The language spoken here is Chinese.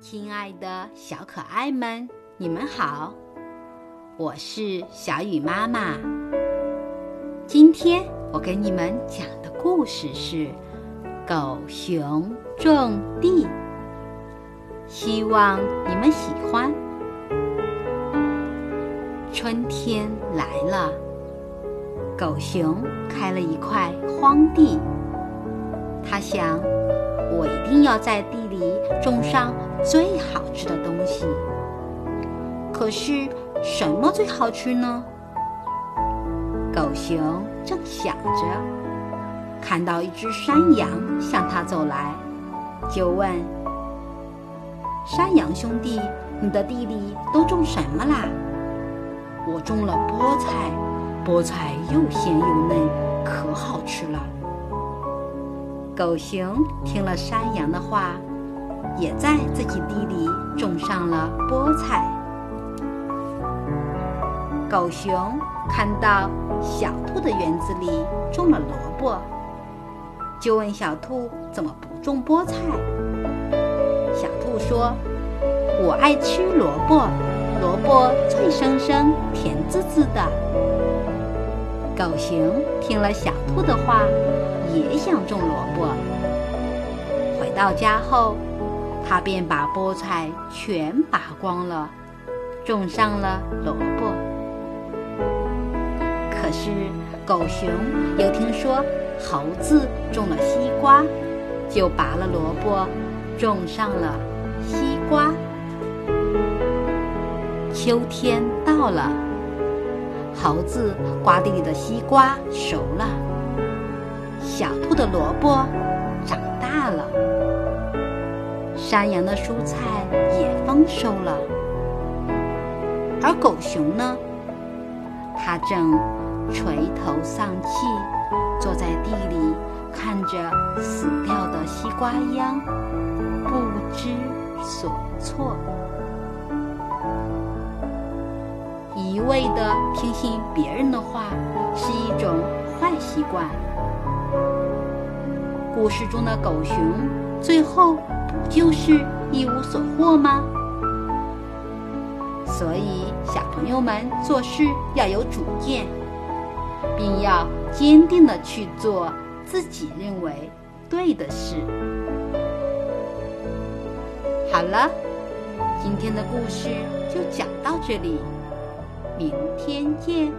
亲爱的小可爱们，你们好，我是小雨妈妈。今天我给你们讲的故事是《狗熊种地》，希望你们喜欢。春天来了，狗熊开了一块荒地，他想。我一定要在地里种上最好吃的东西。可是什么最好吃呢？狗熊正想着，看到一只山羊向他走来，就问：“山羊兄弟，你的地里都种什么啦？”“我种了菠菜，菠菜又鲜又嫩，可好吃了。”狗熊听了山羊的话，也在自己地里种上了菠菜。狗熊看到小兔的园子里种了萝卜，就问小兔怎么不种菠菜。小兔说：“我爱吃萝卜，萝卜脆生生，甜滋滋的。”狗熊听了小兔的话。也想种萝卜。回到家后，他便把菠菜全拔光了，种上了萝卜。可是狗熊又听说猴子种了西瓜，就拔了萝卜，种上了西瓜。秋天到了，猴子瓜地里的西瓜熟了。小兔的萝卜长大了，山羊的蔬菜也丰收了，而狗熊呢？它正垂头丧气，坐在地里看着死掉的西瓜秧，不知所措。一味的听信别人的话是一种坏习惯。故事中的狗熊，最后不就是一无所获吗？所以，小朋友们做事要有主见，并要坚定的去做自己认为对的事。好了，今天的故事就讲到这里，明天见。